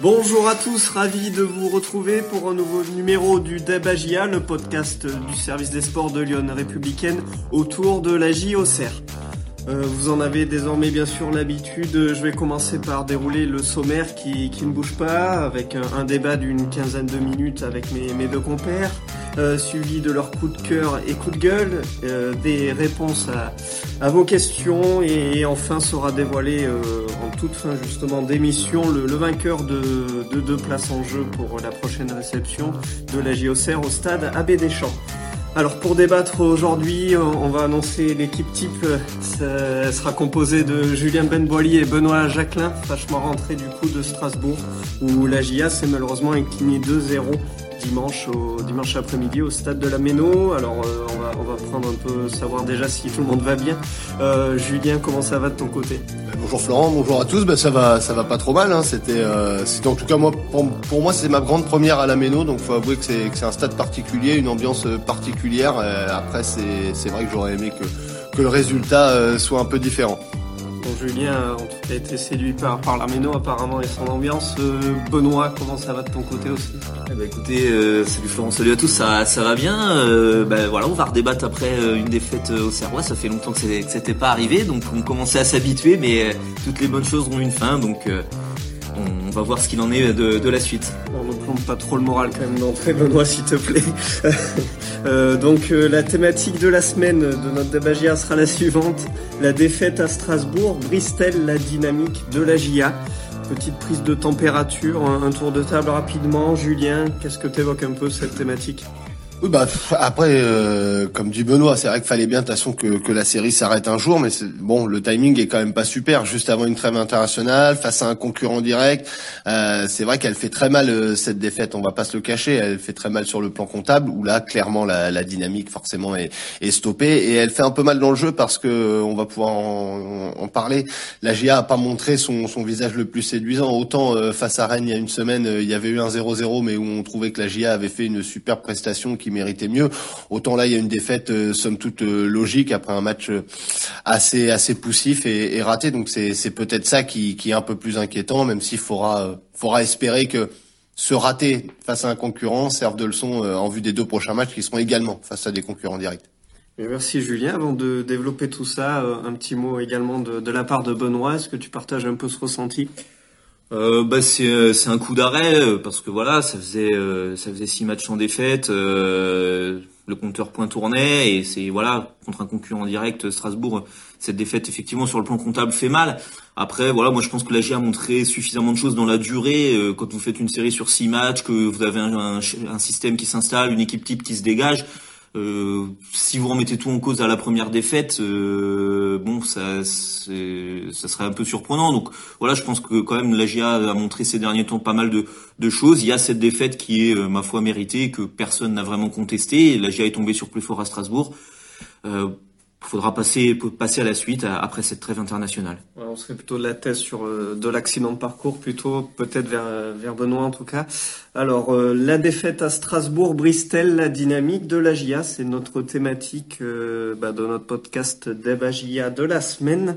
Bonjour à tous, ravi de vous retrouver pour un nouveau numéro du Debagia, le podcast du service des sports de Lyon républicaine autour de la JOCR. Euh, vous en avez désormais bien sûr l'habitude. Je vais commencer par dérouler le sommaire qui, qui ne bouge pas, avec un, débat d'une quinzaine de minutes avec mes, mes deux compères, euh, suivi de leur coup de cœur et coup de gueule, euh, des réponses à, vos questions, et, enfin sera dévoilé en toute fin justement d'émission le, vainqueur de, de deux places en jeu pour la prochaine réception de la JOCR au stade Abbé Deschamps. Alors pour débattre aujourd'hui, on va annoncer l'équipe type. Elle sera composée de Julien Benboili et Benoît Jacquelin, fraîchement rentré du coup de Strasbourg, où la GIA s'est malheureusement inclinée 2-0 dimanche dimanche après-midi au stade de la Méno. Alors euh, on, va, prendre un peu savoir déjà si tout le monde va bien. Euh, Julien, comment ça va de ton côté? Ben, Bonjour Florent, bonjour à tous. Ben, ça va, ça va pas trop mal. Hein. C'était, euh, c'était en tout cas moi pour, moi c'est ma grande première à la Méno, donc faut avouer que c'est, un stade particulier, une ambiance particulière. Après c'est, vrai que j'aurais aimé que le résultat soit un peu différent. Julien en tout cas été séduit par, par l'Arméno apparemment et son ambiance. Euh, Benoît, comment ça va de ton côté aussi? Eh ben, Écoutez, euh, salut Florent, salut à tous, ça, ça va bien. Euh, ben, voilà, on va redébattre après une défaite au Serrois, ça fait longtemps que c'était pas arrivé, donc on commençait à s'habituer, mais toutes les bonnes choses ont une fin, donc on, va voir ce qu'il en est de, la suite. Pas trop le moral quand même d'entrée, Benoît, s'il te plaît. Euh, donc euh, la thématique de la semaine de notre débat sera la suivante. La défaite à Strasbourg brise-t-elle la dynamique de la GIA Petite prise de température, un, tour de table rapidement. Julien, qu'est-ce que tu évoques un peu cette thématique? Oui, bah après, euh, comme dit Benoît, c'est vrai qu'il fallait bien de toute façon que, que la série s'arrête un jour, mais bon, le timing est quand même pas super. Juste avant une trêve internationale, face à un concurrent direct, euh, c'est vrai qu'elle fait très mal euh, cette défaite. On va pas se le cacher, elle fait très mal sur le plan comptable, où là, clairement, la, la dynamique forcément est, est, stoppée, et elle fait un peu mal dans le jeu parce que on va pouvoir en, en parler. La GIA a pas montré son, son visage le plus séduisant. Autant face à Rennes il y a une semaine, il y avait eu un 0-0, mais où on trouvait que la GIA avait fait une super prestation qui méritait mieux. Autant là, il y a une défaite euh, somme toute euh, logique après un match euh, assez assez poussif et, raté. Donc c'est peut-être ça qui, est un peu plus inquiétant, même s'il faudra faudra espérer que ce raté face à un concurrent serve de leçon en vue des deux prochains matchs qui seront également face à des concurrents directs. Merci Julien. Avant de développer tout ça, un petit mot également de la part de Benoît. Est-ce que tu partages un peu ce ressenti? Euh, bah c'est euh, c'est un coup d'arrêt euh, parce que voilà ça faisait euh, ça faisait six matchs sans défaite le compteur point tournait et c'est voilà contre un concurrent direct Strasbourg cette défaite effectivement sur le plan comptable fait mal. Après voilà moi je pense que la GIA a montré suffisamment de choses dans la durée quand vous faites une série sur six matchs que vous avez un système qui s'installe une équipe type qui se dégage euh, si vous remettez tout en cause à la première défaite, euh, bon, ça, ça serait un peu surprenant. Donc voilà, je pense que quand même la GIA a montré ces derniers temps pas mal de, de choses. Il y a cette défaite qui est, euh, ma foi, méritée, que personne n'a vraiment contesté. La GIA est tombée sur plus fort à Strasbourg. Euh, faudra passer, passer à la suite après cette trêve internationale. on serait plutôt de la thèse sur euh, de l'accident de parcours, plutôt peut-être vers, vers Benoît en tout cas. Alors, euh, la défaite à Strasbourg brise-t-elle la dynamique de la GIA C'est notre thématique euh, bah, de notre podcast Debagia de la semaine.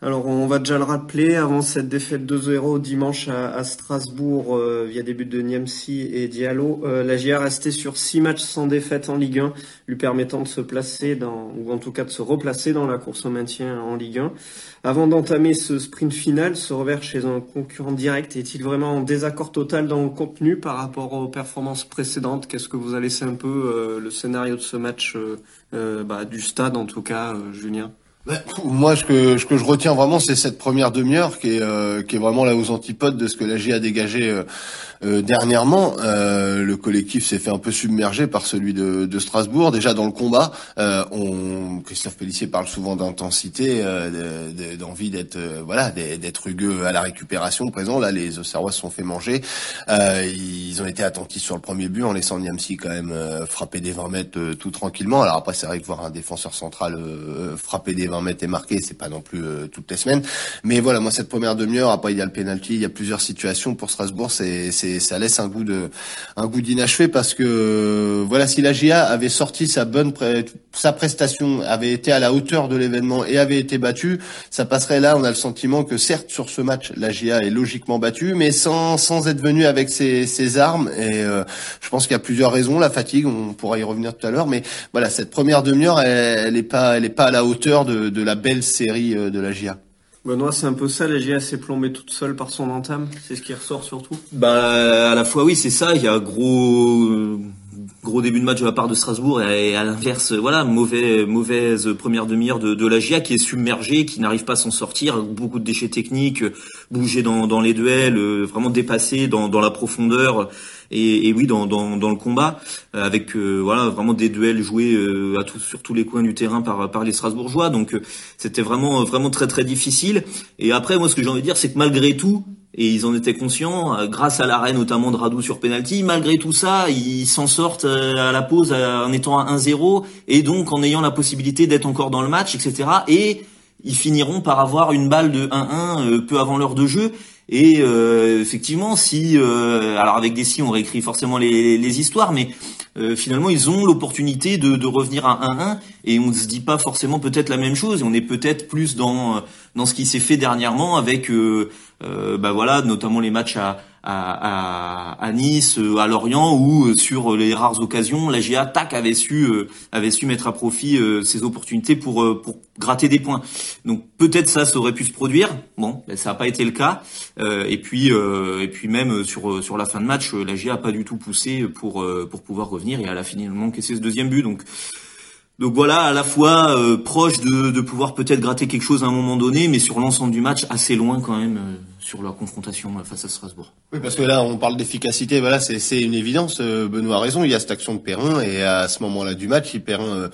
Alors on va déjà le rappeler, avant cette défaite 2-0 dimanche à, Strasbourg euh, via des buts de Niamsi et Diallo, euh, la GIA restait sur six matchs sans défaite en Ligue 1, lui permettant de se placer dans, ou en tout cas de se replacer dans la course au maintien en Ligue 1. Avant d'entamer ce sprint final, ce revers chez un concurrent direct est-il vraiment en désaccord total dans le contenu par rapport aux performances précédentes? Qu'est-ce que vous a laissé un peu euh, le scénario de ce match bah, du stade en tout cas, Julien? Moi, ce que, ce que je retiens vraiment, c'est cette première demi-heure qui est, euh, qui est vraiment là aux antipodes de ce que la G a dégagé euh, euh, dernièrement. le collectif s'est fait un peu submerger par celui de, de Strasbourg. Déjà dans le combat, on, Christophe Pellissier parle souvent d'intensité, d'envie d'être, voilà, d'être rugueux à la récupération. Présent là, les Auxerrois se sont fait manger. ils ont été attentifs sur le premier but en laissant Niamsi quand même frapper des 20 mètres tout tranquillement. Alors après, c'est vrai que voir un défenseur central frapper des 20 en mettre et marquer, c'est pas non plus toutes les semaines. Mais voilà, moi cette première demi-heure, après il y a le penalty, il y a plusieurs situations pour Strasbourg, c'est c'est ça laisse un goût de un goût d'inachevé parce que voilà, si la GIA avait sorti sa bonne sa prestation, avait été à la hauteur de l'événement et avait été battue, ça passerait là. On a le sentiment que certes sur ce match, la GIA est logiquement battue, mais sans sans être venu avec ses, ses armes. Et je pense qu'il y a plusieurs raisons. La fatigue, on pourra y revenir tout à l'heure, mais voilà, cette première demi-heure, elle, n'est pas, elle est pas à la hauteur de, de la belle série euh, de la GIA. Benoît, c'est un peu ça, la GIA s'est plombée toute seule par son entame, c'est ce qui ressort surtout? Bah à la fois oui, c'est ça, il y a gros gros début de match de la part de Strasbourg et à l'inverse, voilà, mauvais, mauvaise première demi-heure de, de la GIA qui est submergée, qui n'arrive pas à s'en sortir, beaucoup de déchets techniques, bouger dans, dans les duels, euh, vraiment dépassé dans, dans la profondeur et, et oui dans, dans, dans, le combat euh, avec euh, voilà vraiment des duels joués à tout, sur tous les coins du terrain par, par les Strasbourgeois. Donc c'était vraiment vraiment très très difficile. Et après moi ce que j'ai envie de dire c'est que malgré tout et ils en étaient conscients grâce à l'arrêt notamment de Radou sur penalty malgré tout ça ils s'en sortent à la pause en étant à 1-0 et donc en ayant la possibilité d'être encore dans le match etc et ils finiront par avoir une balle de 1-1 peu avant l'heure de jeu et euh, effectivement, si euh, alors avec des si on réécrit forcément les, les histoires, mais euh, finalement ils ont l'opportunité de, de, revenir à 1-1 et on ne se dit pas forcément peut-être la même chose. Et on est peut-être plus dans dans ce qui s'est fait dernièrement avec bah voilà notamment les matchs à à, à, Nice, euh, à Lorient, où euh, sur les rares occasions, la GA tac avait su euh, avait su mettre à profit ses opportunités pour pour gratter des points. Donc peut-être ça, ça aurait pu se produire. Bon, ben, ça n'a pas été le cas. et puis et puis même sur sur la fin de match, la GA a pas du tout poussé pour pour pouvoir revenir et elle a finalement cassé ce deuxième but. Donc donc voilà, à la fois proche de, pouvoir peut-être gratter quelque chose à un moment donné, mais sur l'ensemble du match, assez loin quand même sur leur confrontation face à Strasbourg. Oui, parce que là, on parle d'efficacité. Voilà, c'est une évidence. Euh, Benoît a raison. Il y a cette action de Perrin et à ce moment-là du match, il Perrin euh,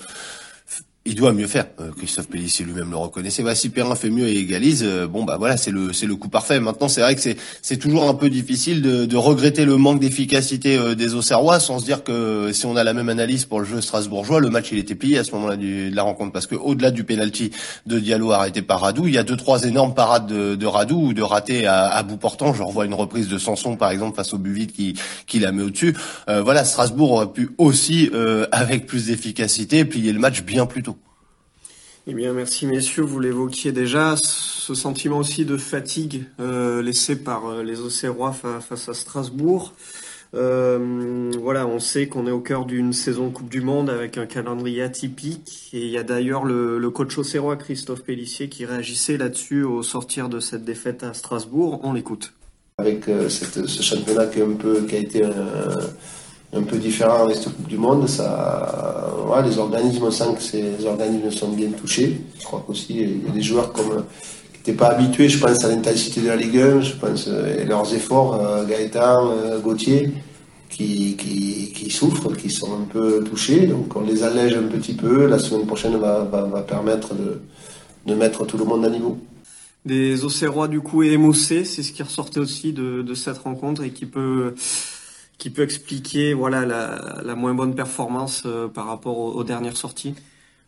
il doit mieux faire. Euh, Christophe Pellissier lui-même le reconnaissait. Bah, si Perrin fait mieux et égalise, euh, bon bah voilà, c'est le c'est le coup parfait. Maintenant, c'est vrai que c'est c'est toujours un peu difficile de, de regretter le manque d'efficacité euh, des Auxerrois, sans se dire que si on a la même analyse pour le jeu strasbourgeois, le match il était plié à ce moment-là de la rencontre, parce que au-delà du penalty de Diallo arrêté par Radou, il y a deux trois énormes parades de, de Radou ou de ratés à, à, bout portant. Je revois une reprise de Sanson par exemple face au but vide qui qui la met au-dessus. voilà, Strasbourg aurait pu aussi avec plus d'efficacité plier le match bien plus tôt. Eh bien, merci messieurs. Vous l'évoquiez déjà, ce sentiment aussi de fatigue euh, laissé par euh, les Auxerrois face à Strasbourg. Euh, voilà, on sait qu'on est au cœur d'une saison Coupe du Monde avec un calendrier atypique. Et il y a d'ailleurs le, coach auxerrois Christophe Pellissier qui réagissait là-dessus au sortir de cette défaite à Strasbourg. On l'écoute. Avec cette, ce championnat qui, un peu, qui a été peu différent avec cette Coupe du Monde. Ça, les organismes, on sent que ces organismes sont bien touchés. Je crois qu'aussi, il y a des joueurs comme, qui n'étaient pas habitués, je pense, à l'intensité de la Ligue 1, je pense, euh, et leurs efforts, euh, Gaëtan, euh, Gauthier, qui, qui, qui, souffrent, qui sont un peu touchés. Donc on les allège un petit peu. La semaine prochaine va, va, permettre de, de mettre tout le monde à niveau des Auxerrois du coup et émoussés, c'est ce qui ressortait aussi de cette rencontre et qui peut qui peut expliquer voilà la, la moins bonne performance euh, par rapport aux, dernières sorties?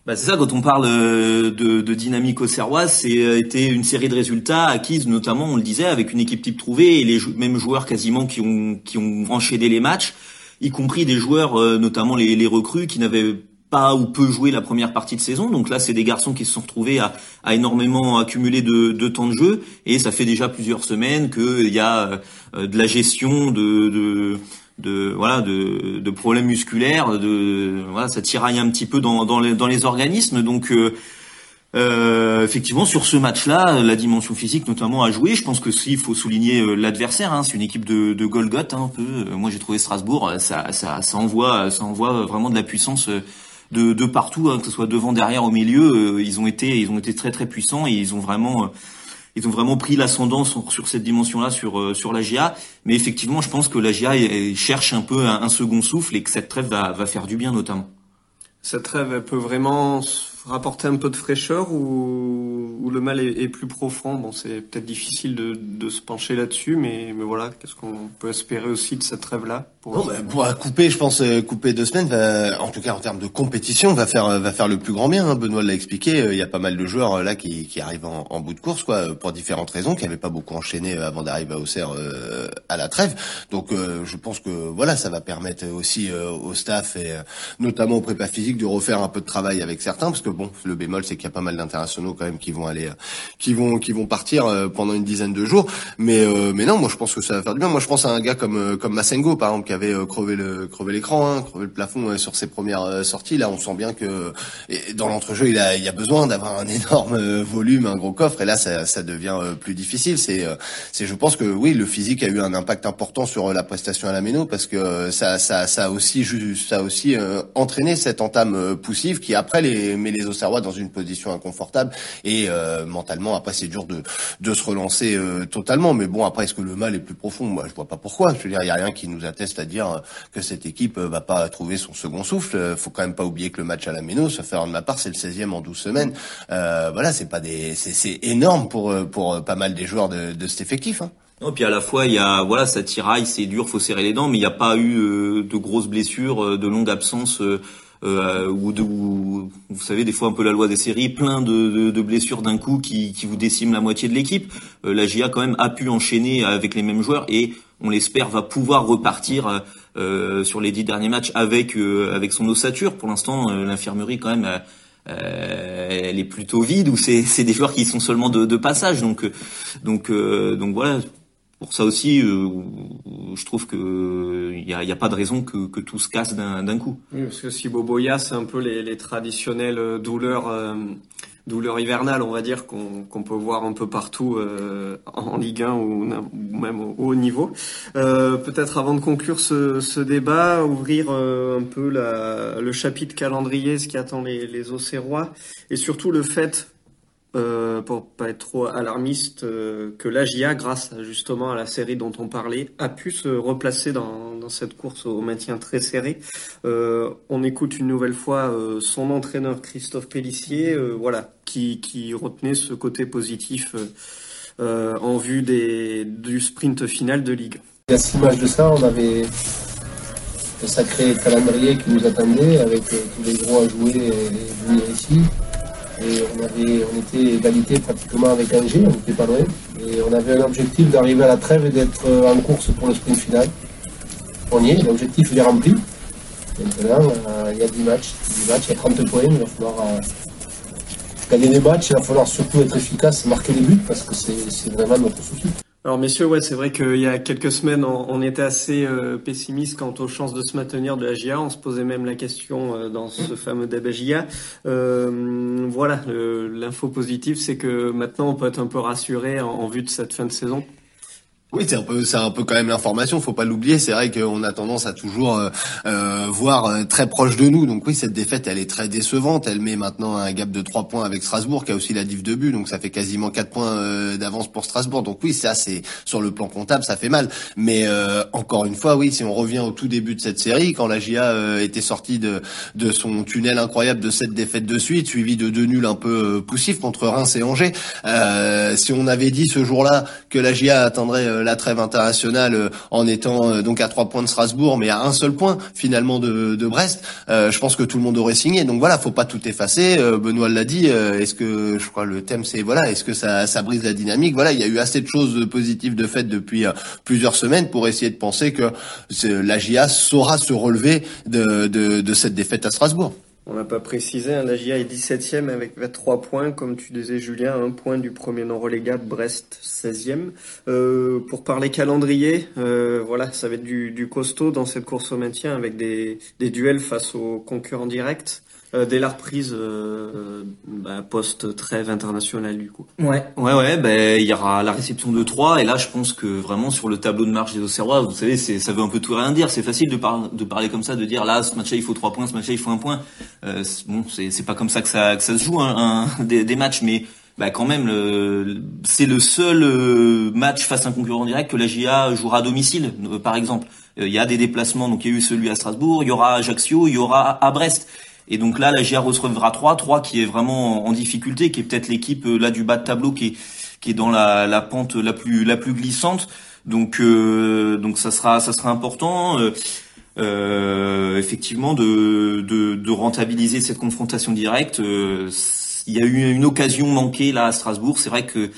Bah c'est ça, quand on parle euh, de, de dynamique auxerroise, c'est euh, une série de résultats acquises, notamment, on le disait, avec une équipe type trouvée et les mêmes joueurs quasiment qui ont, qui ont enchaîné les matchs, y compris des joueurs, notamment les, les recrues, qui n'avaient pas ou peu joué la première partie de saison. Donc là, c'est des garçons qui se sont retrouvés à, à énormément accumuler de, de, temps de jeu. Et ça fait déjà plusieurs semaines qu'il y a de la gestion de, de de voilà de, de problèmes musculaires de voilà ça tiraille un petit peu dans dans les, dans les organismes donc euh, euh, effectivement sur ce match-là la dimension physique notamment a joué je pense que s'il faut souligner euh, l'adversaire hein, c'est une équipe de, de hein, un peu moi j'ai trouvé Strasbourg ça, ça ça envoie ça envoie vraiment de la puissance de, de partout hein, que ce soit devant derrière au milieu ils ont été ils ont été très très puissants et ils ont vraiment ils ont vraiment pris l'ascendance sur, cette dimension-là sur euh, sur la GIA. Mais effectivement, je pense que la GIA cherche un peu un, second souffle et que cette trêve va, va faire du bien notamment. Cette trêve, elle peut vraiment rapporter un peu de fraîcheur ou, ou le mal est, est plus profond Bon, c'est peut-être difficile de, de, se pencher là-dessus, mais, mais voilà, qu'est-ce qu'on peut espérer aussi de cette trêve-là pour... Non, pour couper, je pense, euh, couper deux semaines, va, en tout cas en termes de compétition, va faire va faire le plus grand bien. Hein. Benoît l'a expliqué, euh, il y a pas mal de joueurs là qui, qui arrivent en, en bout de course, quoi, pour différentes raisons, qui n'avaient pas beaucoup enchaîné avant d'arriver à Auxerre euh, à la trêve. Donc, euh, je pense que voilà, ça va permettre aussi au staff et notamment au prépa physique de refaire un peu de travail avec certains, parce que bon, le bémol c'est qu'il y a pas mal d'internationaux quand même qui vont aller, qui vont, qui vont partir euh, pendant une dizaine de jours. Mais, euh, mais non, moi je pense que ça va faire du bien. Moi je pense à un gars comme, euh, comme Massengo par exemple qui avait crevé le, crevé l'écran, hein, crevé le plafond sur ses premières sorties. Là, on sent bien que et dans l'entrejeu, il a, il a besoin d'avoir un énorme volume, un gros coffre. Et là, ça, ça devient plus difficile. C'est, c'est, je pense que oui, le physique a eu un impact important sur la prestation à la méno parce que ça, ça, ça a aussi, ça a aussi entraîné cette entame poussive qui après les, met les Auxerrois dans une position inconfortable et euh, mentalement après c'est dur de de se relancer euh, totalement. Mais bon après est-ce que le mal est plus profond? Moi je vois pas pourquoi. Je veux dire il y a rien qui nous atteste à dire que cette équipe va pas trouver son second souffle. Faut quand même pas oublier que le match à la Méno ça fait de ma part. C'est le 16e en 12 semaines. Euh, voilà c'est pas des c'est énorme pour pour pas mal des joueurs de, de cet effectif hein. Non, puis à la fois il y a voilà ça tiraille, c'est dur, faut serrer les dents, mais il n'y a pas eu de grosses blessures, de longues absences euh, ou, de, vous savez des fois un peu la loi des séries, plein de, de, de blessures d'un coup qui, qui, vous déciment la moitié de l'équipe. Euh, la GIA quand même a pu enchaîner avec les mêmes joueurs et on l'espère va pouvoir repartir euh, sur les dix derniers matchs avec euh, avec son ossature. Pour l'instant, euh, l'infirmerie quand même. elle est plutôt vide ou c'est des joueurs qui sont seulement de, de passage donc donc donc voilà pour ça aussi, euh, je trouve que il y a, y a, pas de raison que, tout se casse d'un coup. Oui, parce que si Boboya, c'est un peu les, les traditionnelles euh, douleurs, euh, douleurs hivernales, on va dire, qu'on peut voir un peu partout euh, en Ligue 1 ou, même au haut niveau. Euh, Peut-être avant de conclure ce, débat, ouvrir un peu le chapitre calendrier, ce qui attend les, les et surtout le fait euh, pour pas être trop alarmiste, euh, que l'AGIA, grâce justement à la série dont on parlait, a pu se replacer dans, cette course au maintien très serré. Euh, on écoute une nouvelle fois euh, son entraîneur Christophe Pellissier, voilà, qui, retenait ce côté positif en vue des, du sprint final de Ligue. Il y a six de ça, on avait le sacré calendrier qui nous attendait avec tous les gros à jouer et venir ici. Et on, avait, on était égalité pratiquement avec Angers, on n'était pas loin. Et on avait un objectif d'arriver à la trêve et d'être euh, en course pour le sprint final. On y est, l'objectif est rempli. Maintenant, euh, il y a 10 matchs. 10 matchs, il y a 30 points. Il va falloir euh, gagner des matchs. Il va falloir surtout être efficace, marquer des buts parce que c'est vraiment notre souci. Alors messieurs, ouais, c'est vrai qu'il y a quelques semaines, on, était assez euh, pessimiste quant aux chances de se maintenir de la GIA. On se posait même la question euh, dans ce fameux débat GIA. Euh, voilà, l'info positive, c'est que maintenant on peut être un peu rassuré en vue de cette fin de saison. Oui, c'est un peu, c'est un peu quand même l'information. Faut pas l'oublier. C'est vrai qu'on a tendance à toujours euh, euh, voir euh, très proche de nous. Donc oui, cette défaite, elle est très décevante. Elle met maintenant un gap de trois points avec Strasbourg, qui a aussi la div de but. Donc ça fait quasiment quatre points d'avance pour Strasbourg. Donc oui, ça c'est sur le plan comptable, ça fait mal. Mais encore une fois, oui, si on revient au tout début de cette série, quand la GIA était sortie de de son tunnel incroyable de cette défaite de suite, suivi de deux nuls un peu poussifs contre Reims et Angers, si on avait dit ce jour-là que la GIA atteindrait euh, la trêve internationale euh, en étant euh, donc à trois points de Strasbourg, mais à un seul point finalement de, de Brest. je pense que tout le monde aurait signé. Donc voilà, faut pas tout effacer. Benoît l'a dit. est-ce que je crois le thème c'est voilà, est-ce que ça, ça brise la dynamique? Voilà, il y a eu assez de choses positives de fait depuis plusieurs semaines pour essayer de penser que la GIA saura se relever de, de, de cette défaite à Strasbourg. On n'a pas précisé, hein, la GIA est 17e avec 23 points, comme tu disais Julien, un point du premier non relégable, Brest 16e. Euh, pour parler calendrier, euh, voilà, ça va être du, du, costaud dans cette course au maintien avec des, des duels face aux concurrents directs. Euh, dès la reprise euh, bah, post trêve internationale du coup. Ouais, ouais, ouais. Ben il y aura la réception de 3 et là je pense que vraiment sur le tableau de marche des Auxerrois, vous savez, c'est ça veut un peu tout rien dire. C'est facile de, de parler comme ça, de dire là ce match-là il faut 3 points, ce match-là il faut un point. Euh, bon, c'est c'est pas comme ça que ça que ça se joue hein, un, des, des, matchs, mais bah quand même c'est le seul euh, match face à un concurrent direct que la GIA jouera à domicile, par exemple. Il y a des déplacements, donc il y a eu celui à Strasbourg, il y aura à Ajaccio, il y aura à Brest. Et donc là, la GIA recevra 3, 3 qui est vraiment en difficulté, qui est peut-être l'équipe là du bas de tableau qui est, qui est dans la, la pente la plus la plus glissante. Donc donc ça sera ça sera important. Euh, effectivement de, de, de, rentabiliser cette confrontation directe. Euh, il y a eu une occasion manquée là à Strasbourg. C'est vrai que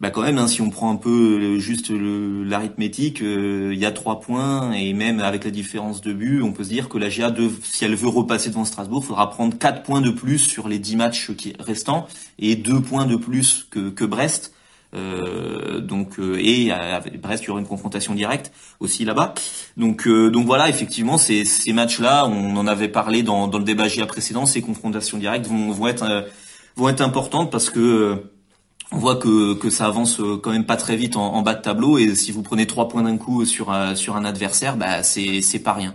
bah quand même, hein, si on prend un peu juste l'arithmétique, euh, il y a trois points et même avec la différence de but, on peut se dire que la GA, si elle veut repasser devant Strasbourg, faudra prendre quatre points de plus sur les dix matchs qui restants et deux points de plus que, que Brest. Euh, donc euh, et Brest il y aura une confrontation directe aussi là-bas. Donc euh, donc voilà effectivement ces, ces matchs-là, on en avait parlé dans, dans le débat GIA précédent, ces confrontations directes vont, vont être vont être importantes parce que on voit que, que ça avance quand même pas très vite en, en bas de tableau et si vous prenez trois points d'un coup sur sur un adversaire, bah c'est c'est pas rien.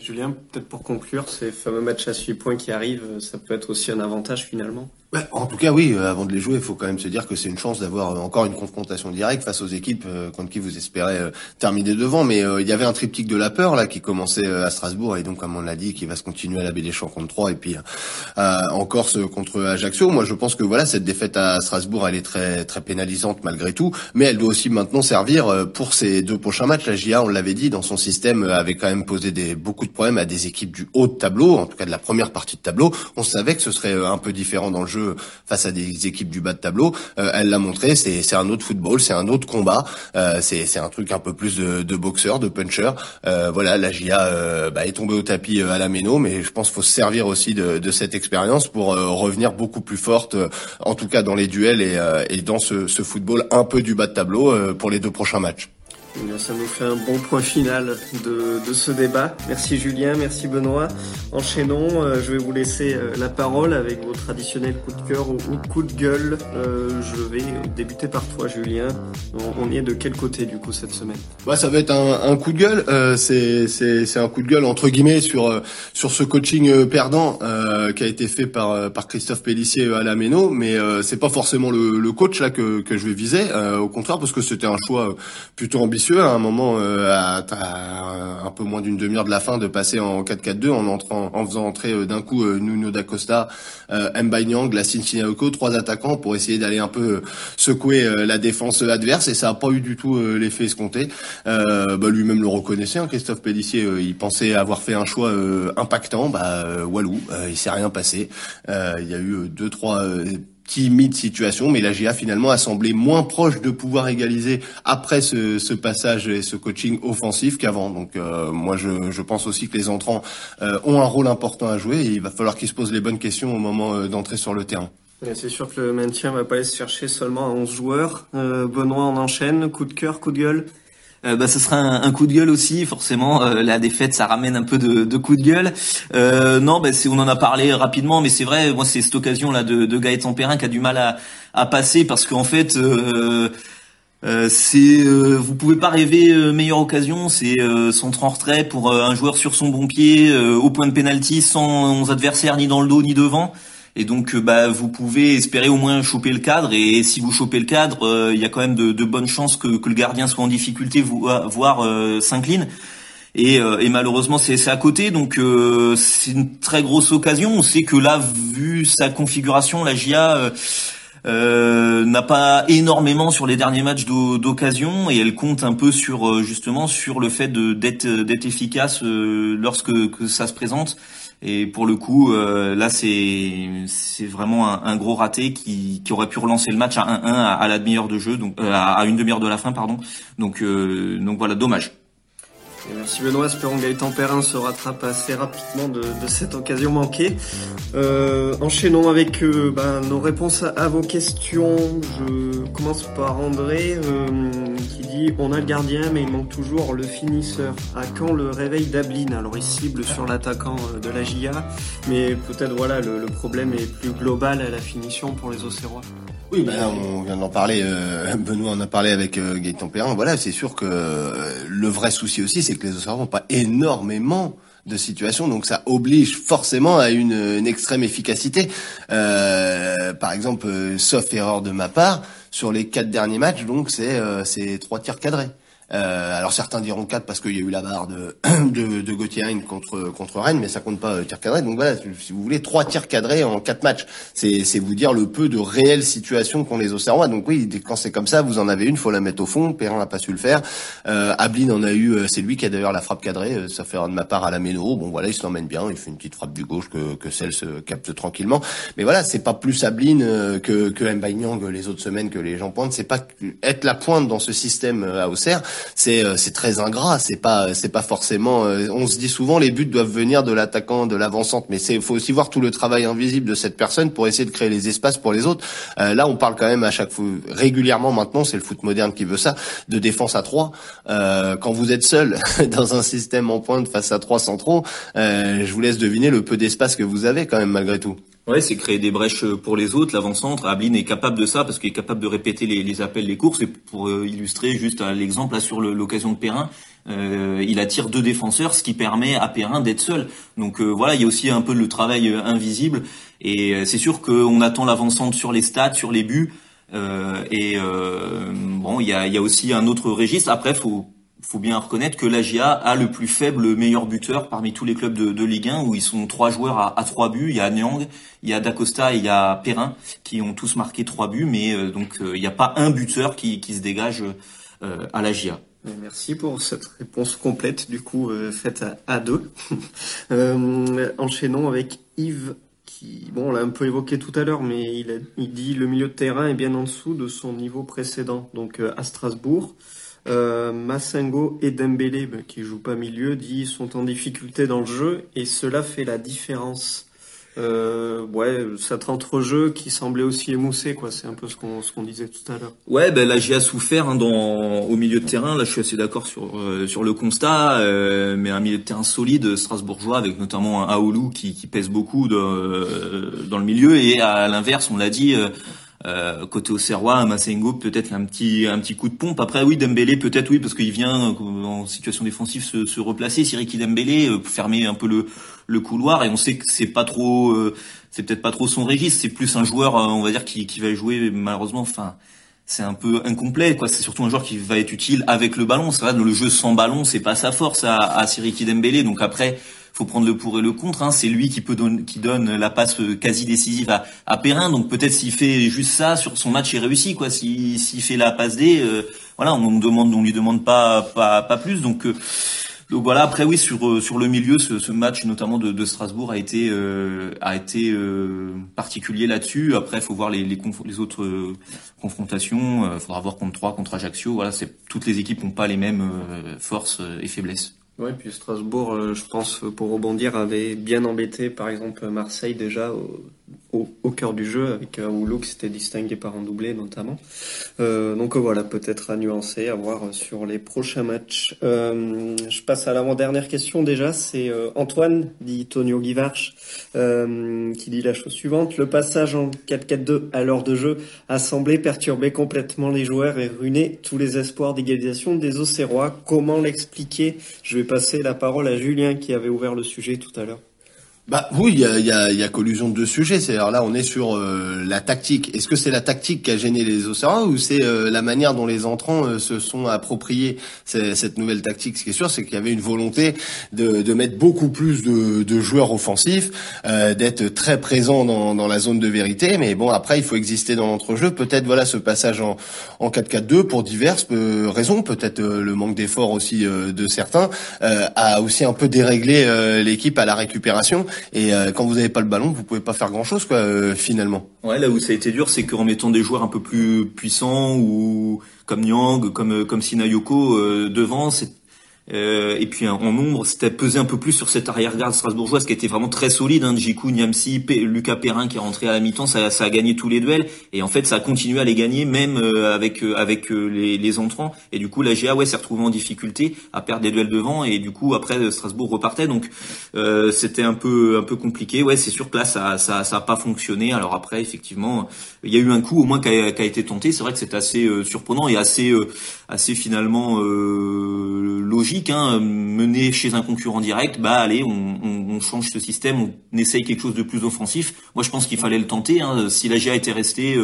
Julien, peut-être pour conclure, ces fameux matchs à 8 points qui arrivent, ça peut être aussi un avantage finalement en tout cas, oui. Euh, avant de les jouer, il faut quand même se dire que c'est une chance d'avoir euh, encore une confrontation directe face aux équipes euh, contre qui vous espérez terminer devant. Mais il y avait un triptyque de la peur là qui commençait à Strasbourg et donc, comme on l'a dit, qui va se continuer à la Baie contre 3 et puis en Corse contre Ajaccio. Moi, je pense que voilà, cette défaite à Strasbourg, elle est très très pénalisante malgré tout, mais elle doit aussi maintenant servir pour ces deux prochains matchs. La GIA, on l'avait dit, dans son système, avait quand même posé des, beaucoup de problèmes à des équipes du haut de tableau, en tout cas de la première partie de tableau. On savait que ce serait un peu différent dans le jeu face à des équipes du bas de tableau. Euh, elle l'a montré, c'est un autre football, c'est un autre combat, euh, c'est c'est un truc un peu plus de, de boxeur, de puncher. Euh, voilà, la GIA bah, est tombée au tapis à la Méno, mais je pense qu'il faut se servir aussi de, cette expérience pour revenir beaucoup plus forte, en tout cas dans les duels et, et dans ce, ce football un peu du bas de tableau pour les deux prochains matchs. Eh ça nous fait un bon point final de, de, ce débat. Merci Julien, merci Benoît. Enchaînons, euh, je vais vous laisser euh, la parole avec vos traditionnels coups de cœur ou, coup de gueule. Euh, je vais débuter par toi Julien. On, y est de quel côté du coup cette semaine? Bah, Ça va être un, coup de gueule. C'est un coup de gueule entre guillemets sur, sur ce coaching perdant qui a été fait par, par Christophe Pellissier à la Méno, mais c'est pas forcément le, le, coach là que, que je vais viser. au contraire, parce que c'était un choix plutôt ambitieux à un moment euh, à, un peu moins d'une demi-heure de la fin de passer en 4-4-2 en entrant en faisant entrer euh, d'un coup euh, Nuno da Costa, euh, Mbanyang, Lassine Sinaoko, trois attaquants pour essayer d'aller un peu secouer la défense adverse et ça a pas eu du tout l'effet escompté. Bah, lui-même le reconnaissait, hein, Christophe Pellissier, il pensait avoir fait un choix impactant, bah Walou, il s'est rien passé. Il y a eu deux trois timide situation, mais la GA finalement a semblé moins proche de pouvoir égaliser après ce, ce passage et ce coaching offensif qu'avant. Donc euh, moi je, je, pense aussi que les entrants euh, ont un rôle important à jouer et il va falloir qu'ils se posent les bonnes questions au moment euh, d'entrer sur le terrain. C'est sûr que le maintien va pas aller se chercher seulement à 11 joueurs. Benoît en enchaîne, coup de cœur, coup de gueule euh, bah, ce sera un, coup de gueule aussi, forcément. Euh, la défaite, ça ramène un peu de, de coup de gueule. Euh, non, bah, on en a parlé rapidement, mais c'est vrai. Moi, c'est cette occasion là de, de Gaëtan Perrin qui a du mal à, à passer parce qu'en fait. Euh, euh, c'est vous pouvez pas rêver meilleure occasion, c'est centre en retrait pour un joueur sur son bon pied au point de pénalty sans adversaire ni dans le dos ni devant. Et donc, euh, bah, vous pouvez espérer au moins choper le cadre. Et si vous chopez le cadre, euh, il y a quand même de, bonnes chances que, le gardien soit en difficulté, voire euh, s'incline. Et, malheureusement, c'est à côté. Donc, c'est une très grosse occasion. On sait que là, vu sa configuration, la GIA n'a pas énormément sur les derniers matchs d'occasion et elle compte un peu sur justement sur le fait d'être efficace lorsque que ça se présente. Et pour le coup, euh, là, c'est vraiment un, un, gros raté qui, qui aurait pu relancer le match à 1-1 à, la demi-heure de jeu, donc euh, à une demi-heure de la fin, pardon. Donc euh, donc voilà, dommage merci Benoît, espérons que Gaëtan Perrin se rattrape assez rapidement de, cette occasion manquée. Euh, enchaînons avec euh, ben, nos réponses à, vos questions. Je commence par André euh, qui dit on a le gardien mais il manque toujours le finisseur. À quand le réveil d'Ablin? Alors il cible sur l'attaquant de la GIA, mais peut-être voilà le, problème est plus global à la finition pour les Océrois. Oui, ben, on vient d'en parler. Benoît en a parlé avec Gaëtan Perrin. Voilà, c'est sûr que le vrai souci aussi, c'est que les observateurs n'ont pas énormément de situations, donc ça oblige forcément à une, une extrême efficacité. Euh, par exemple, euh, sauf erreur de ma part, sur les quatre derniers matchs, donc c'est c'est trois tirs cadrés. Euh, alors certains diront 4 parce qu'il y a eu la barre de, de, de Gauthier contre, contre Rennes, mais ça compte pas euh, tir cadré. Donc voilà, si vous voulez, trois tirs cadrés en quatre matchs. C'est, vous dire le peu de réelles situations qu'ont les Auxerrois. Donc oui, quand c'est comme ça, vous en avez une, faut la mettre au fond. Perrin n'a pas su le faire. Euh, Ablin en a eu, euh, c'est lui qui a d'ailleurs la frappe cadrée. Ça fait de ma part à la Méno. Bon voilà, il se l'emmène bien. Il fait une petite frappe du gauche que, que celle se capte tranquillement. Mais voilà, c'est pas plus Ablin que, que Mbaye les autres semaines que les gens pointent. C'est pas être la pointe dans ce système à Auxerre. C'est, c'est très ingrat. C'est pas c'est pas forcément. Euh, on se dit souvent les buts doivent venir de l'attaquant, de l'avancante, mais c'est faut aussi voir tout le travail invisible de cette personne pour essayer de créer les espaces pour les autres. Euh, là, on parle quand même à chaque fois régulièrement maintenant, c'est le foot moderne qui veut ça, de défense à trois. Euh, quand vous êtes seul dans un système en pointe face à trois centraux, je vous laisse deviner le peu d'espace que vous avez quand même malgré tout. Ouais, c'est créer des brèches pour les autres. L'avant-centre, Ablin est capable de ça parce qu'il est capable de répéter les, appels, les courses. Et pour euh, illustrer juste l'exemple là sur l'occasion de Perrin, euh, il attire deux défenseurs, ce qui permet à Perrin d'être seul. Donc euh, voilà, il y a aussi un peu le travail invisible. Et c'est sûr qu'on attend l'avant-centre sur les stats, sur les buts. et bon, il y a, y a aussi un autre registre. Après, faut faut bien reconnaître que l'AGA a le plus faible meilleur buteur parmi tous les clubs de, Ligue 1 où ils sont trois joueurs à, trois buts. Il y a Nyang, il y a Dacosta et il y a Perrin qui ont tous marqué trois buts, mais euh, donc euh, il n'y a pas un buteur qui, qui se dégage euh, à l'AGA. Merci pour cette réponse complète, du coup, faite à, deux. enchaînons avec Yves, qui, bon, on l'a un peu évoqué tout à l'heure, mais il, a, il dit le milieu de terrain est bien en dessous de son niveau précédent, donc à Strasbourg. Euh, Massengo et Dembélé, ben, qui jouent pas milieu, dit sont en difficulté dans le jeu et cela fait la différence. Euh, ouais, cet entre-jeu qui semblait aussi émoussé, quoi. C'est un peu ce qu'on ce qu'on disait tout à l'heure. Ouais, ben là j'ai souffert hein, dans au milieu de terrain. Là, je suis assez d'accord sur euh, sur le constat, euh, mais un milieu de terrain solide strasbourgeois avec notamment un Aoulou qui, qui pèse beaucoup de, dans le milieu et à l'inverse, on l'a dit. Euh, côté au Serrois, Massengo peut-être un petit un petit coup de pompe. Après oui, Dembélé peut-être oui parce qu'il vient euh, en situation défensive se, se replacer. Siriki Dembélé euh, fermer un peu le le couloir et on sait que c'est pas trop euh, c'est peut-être pas trop son registre. C'est plus un joueur on va dire qui qui va jouer malheureusement. Enfin c'est un peu incomplet quoi c'est surtout un joueur qui va être utile avec le ballon c'est vrai le jeu sans ballon c'est pas sa force à, à Siriki Dembélé donc après faut prendre le pour et le contre. Hein. C'est lui qui peut donner, qui donne la passe quasi décisive à, à Perrin. Donc peut-être s'il fait juste ça sur son match, il réussit quoi. S'il fait la passe D, euh, voilà, on, demande, on lui demande pas pas, pas plus. Donc euh, donc voilà. Après oui, sur euh, sur le milieu, ce, ce match notamment de, de, Strasbourg a été a été particulier là-dessus. Après, faut voir les les, les autres confrontations. Il faudra voir contre 3, contre Ajaccio. Voilà, c'est toutes les équipes n'ont pas les mêmes forces et faiblesses. Oui, puis Strasbourg, euh, je pense, pour rebondir, avait bien embêté, par exemple, Marseille déjà au, cœur du jeu, avec un Oulou qui s'était distingué par un doublé notamment. Euh, donc voilà, peut-être à nuancer, à voir sur les prochains matchs. Euh, je passe à l'avant-dernière question déjà, c'est euh, Antoine, dit Tonio Guivarch, euh, qui dit la chose suivante. Le passage en 4-4-2 à l'heure de jeu a semblé perturber complètement les joueurs et ruiner tous les espoirs d'égalisation des Auxerrois. Comment l'expliquer? Je vais passer la parole à Julien qui avait ouvert le sujet tout à l'heure. Bah oui, il y a, y, a, y a, collusion de deux sujets. C'est alors là, on est sur euh, la tactique. Est-ce que c'est la tactique qui a gêné les Océans ou c'est euh, la manière dont les entrants euh, se sont appropriés cette nouvelle tactique? Ce qui est sûr, c'est qu'il y avait une volonté de, de mettre beaucoup plus de, de joueurs offensifs, d'être très présent dans, dans, la zone de vérité. Mais bon, après, il faut exister dans l'entrejeu. Peut-être voilà ce passage en, en 4-4-2 pour diverses raisons. Peut-être le manque d'effort aussi de certains a aussi un peu déréglé l'équipe à la récupération. Et euh, quand vous n'avez pas le ballon, vous pouvez pas faire grand chose, quoi, euh, finalement. Ouais, là où ça a été dur, c'est qu'en mettant des joueurs un peu plus puissants ou comme Nyang, comme euh, comme Sinayoko devant, c'est euh, et puis en nombre, c'était pesé un peu plus sur cette arrière-garde strasbourgeoise qui était vraiment très solide. Hein, Jiku, Niamsi, Lucas Perrin qui est rentré à la mi-temps, ça, ça, a gagné tous les duels. Et en fait, ça a continué à les gagner même euh, avec euh, avec les, les, entrants. Et du coup, la GA ouais, s'est retrouvée en difficulté à perdre des duels devant. Et du coup, après, Strasbourg repartait. Donc, c'était un peu un peu compliqué. Ouais, c'est sûr que là, ça ça ça a pas fonctionné. Alors après, effectivement, il y a eu un coup au moins qui a, a été tenté. C'est vrai que c'est assez surprenant et assez assez finalement logique Hein, mener chez un concurrent direct, bah allez, on, change ce système, on essaye quelque chose de plus offensif. Moi, je pense qu'il fallait le tenter. Hein. Si la GA était restée,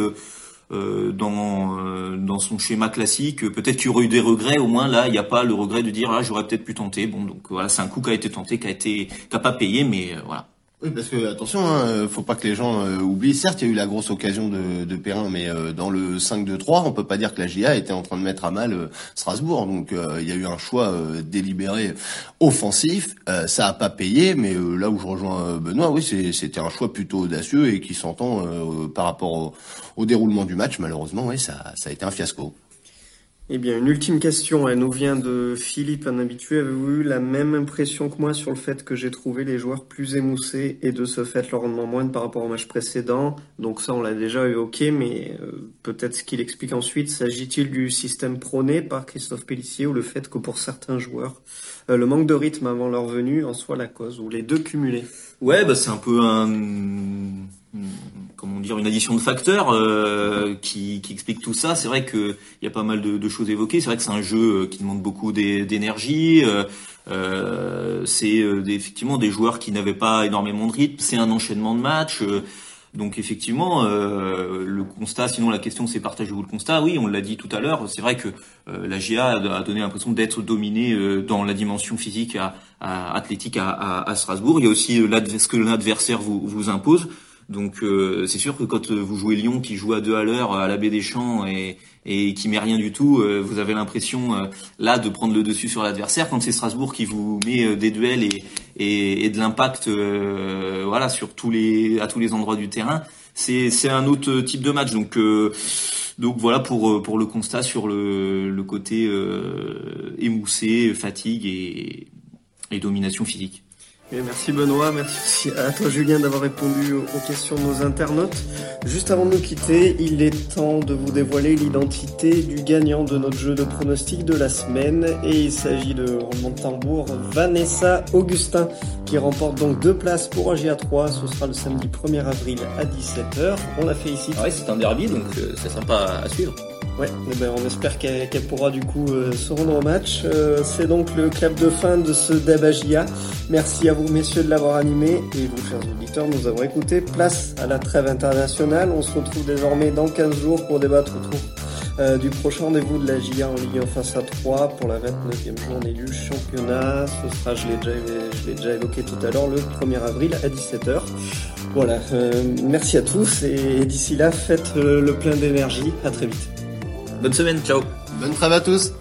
euh, dans dans son schéma classique. Peut-être qu'il y aurait eu des regrets. Au moins là, il n'y a pas le regret de dire ah j'aurais peut-être pu tenter. Bon donc voilà, c'est un coup qui a été tenté, qui a été qui pas payé, mais voilà. Oui, parce que attention, hein, faut pas que les gens euh, oublient. Certes, il y a eu la grosse occasion de, de Perrin, mais euh, dans le 5-2-3, on peut pas dire que la GIA était en train de mettre à mal euh, Strasbourg. Donc, il y a eu un choix délibéré offensif. ça a pas payé, mais là où je rejoins Benoît, oui, c'était un choix plutôt audacieux et qui s'entend par rapport au, au, déroulement du match. Malheureusement, oui, ça, ça a été un fiasco. Eh bien, une ultime question, elle nous vient de Philippe, un habitué. Avez-vous eu la même impression que moi sur le fait que j'ai trouvé les joueurs plus émoussés et de ce fait leur rendement moindre par rapport au match précédent? Donc ça, on l'a déjà évoqué, mais euh, peut-être ce qu'il explique ensuite, s'agit-il du système prôné par Christophe Pellissier ou le fait que pour certains joueurs, euh, le manque de rythme avant leur venue en soit la cause, ou les deux cumulés? Ouais, bah c'est un peu un comment dire une addition de facteurs euh, qui, qui, explique tout ça. C'est vrai qu'il y a pas mal de, de choses évoquées. C'est vrai que c'est un jeu euh, qui demande beaucoup d'énergie. Euh, euh, c'est effectivement des joueurs qui n'avaient pas énormément de rythme. C'est un enchaînement de matchs. donc effectivement, le constat, sinon la question c'est partagez-vous le constat? Oui, on l'a dit tout à l'heure, c'est vrai que la GA a donné l'impression d'être dominée dans la dimension physique à, à athlétique à, à, à, Strasbourg. Il y a aussi ce que l'adversaire vous, vous impose. Donc euh, c'est sûr que quand euh, vous jouez Lyon qui joue à deux à l'heure à la baie des Champs et, et qui met rien du tout, euh, vous avez l'impression là de prendre le dessus sur l'adversaire. Quand c'est Strasbourg qui vous met des duels et, de l'impact, voilà, sur tous les à tous les endroits du terrain, c'est un autre type de match. Donc donc voilà pour pour le constat sur le, côté émoussé, fatigue et domination physique merci Benoît, merci aussi à toi Julien d'avoir répondu aux questions de nos internautes. Juste avant de nous quitter, il est temps de vous dévoiler l'identité du gagnant de notre jeu de pronostic de la semaine et il s'agit de roulement tambour Vanessa Augustin qui remporte donc deux places pour un GA3. Ce sera le samedi 1er avril à 17h. On l'a fait ici. Ah ouais, c'est un derby donc euh, c'est sympa à suivre. Ouais, eh ben on espère qu'elle pourra du coup euh, se rendre au match. Euh, c'est donc le clap de fin de ce Dabagia. Merci à vous messieurs de l'avoir animé et vous chers auditeurs nous avons écouté. Place à la trêve internationale. On se retrouve désormais dans 15 jours pour débattre autour euh, du prochain rendez-vous de la GIA en Ligue 1 face à 3 pour la 29e journée du championnat. Ce sera, je l'ai déjà, déjà évoqué tout à l'heure, le 1er avril à 17h. Voilà, merci à tous et d'ici là, faites le plein d'énergie. À très vite. Bonne semaine, ciao. Bonne trêve à tous.